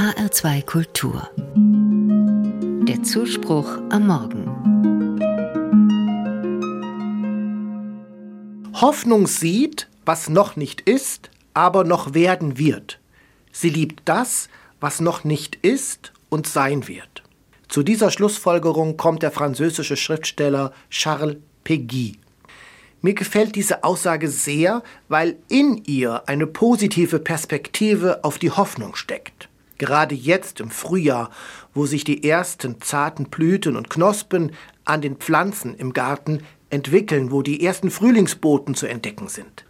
HR2 Kultur. Der Zuspruch am Morgen. Hoffnung sieht, was noch nicht ist, aber noch werden wird. Sie liebt das, was noch nicht ist und sein wird. Zu dieser Schlussfolgerung kommt der französische Schriftsteller Charles Péguy. Mir gefällt diese Aussage sehr, weil in ihr eine positive Perspektive auf die Hoffnung steckt. Gerade jetzt im Frühjahr, wo sich die ersten zarten Blüten und Knospen an den Pflanzen im Garten entwickeln, wo die ersten Frühlingsboten zu entdecken sind.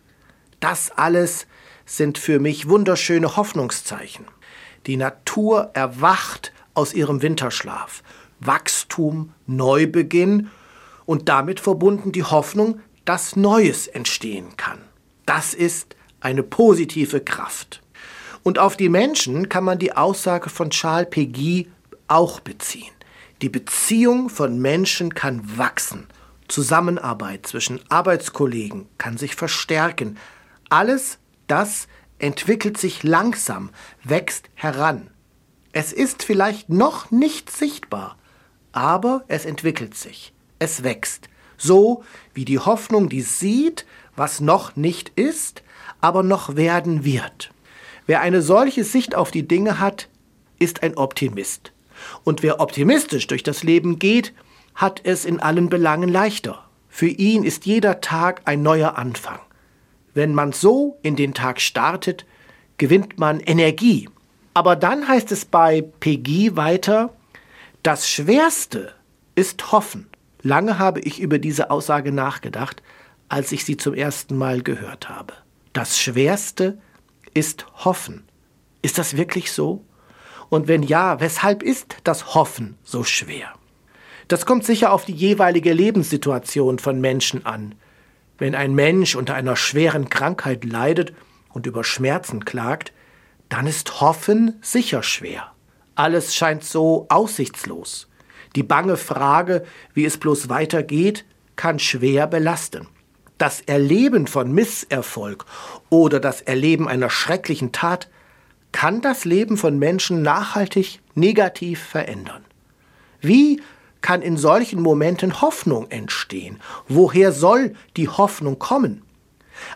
Das alles sind für mich wunderschöne Hoffnungszeichen. Die Natur erwacht aus ihrem Winterschlaf. Wachstum, Neubeginn und damit verbunden die Hoffnung, dass Neues entstehen kann. Das ist eine positive Kraft. Und auf die Menschen kann man die Aussage von Charles Péguy auch beziehen. Die Beziehung von Menschen kann wachsen. Zusammenarbeit zwischen Arbeitskollegen kann sich verstärken. Alles das entwickelt sich langsam, wächst heran. Es ist vielleicht noch nicht sichtbar, aber es entwickelt sich, es wächst, so wie die Hoffnung, die sieht, was noch nicht ist, aber noch werden wird. Wer eine solche Sicht auf die Dinge hat, ist ein Optimist. Und wer optimistisch durch das Leben geht, hat es in allen Belangen leichter. Für ihn ist jeder Tag ein neuer Anfang. Wenn man so in den Tag startet, gewinnt man Energie. Aber dann heißt es bei Peggy weiter, das Schwerste ist Hoffen. Lange habe ich über diese Aussage nachgedacht, als ich sie zum ersten Mal gehört habe. Das Schwerste ist Hoffen. Ist das wirklich so? Und wenn ja, weshalb ist das Hoffen so schwer? Das kommt sicher auf die jeweilige Lebenssituation von Menschen an. Wenn ein Mensch unter einer schweren Krankheit leidet und über Schmerzen klagt, dann ist Hoffen sicher schwer. Alles scheint so aussichtslos. Die bange Frage, wie es bloß weitergeht, kann schwer belasten. Das Erleben von Misserfolg oder das Erleben einer schrecklichen Tat kann das Leben von Menschen nachhaltig negativ verändern. Wie kann in solchen Momenten Hoffnung entstehen? Woher soll die Hoffnung kommen?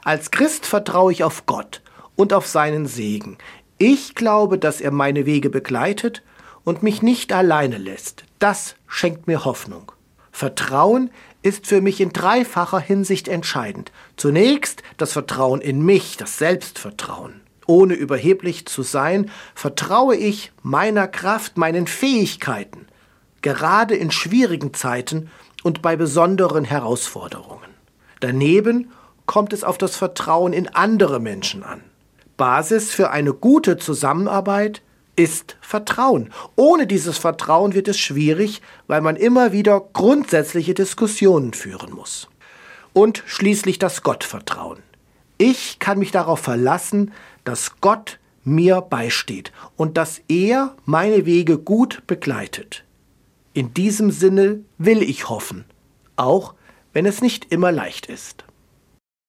Als Christ vertraue ich auf Gott und auf seinen Segen. Ich glaube, dass er meine Wege begleitet und mich nicht alleine lässt. Das schenkt mir Hoffnung. Vertrauen ist für mich in dreifacher Hinsicht entscheidend. Zunächst das Vertrauen in mich, das Selbstvertrauen. Ohne überheblich zu sein, vertraue ich meiner Kraft, meinen Fähigkeiten, gerade in schwierigen Zeiten und bei besonderen Herausforderungen. Daneben kommt es auf das Vertrauen in andere Menschen an. Basis für eine gute Zusammenarbeit ist Vertrauen. Ohne dieses Vertrauen wird es schwierig, weil man immer wieder grundsätzliche Diskussionen führen muss. Und schließlich das Gottvertrauen. Ich kann mich darauf verlassen, dass Gott mir beisteht und dass er meine Wege gut begleitet. In diesem Sinne will ich hoffen, auch wenn es nicht immer leicht ist.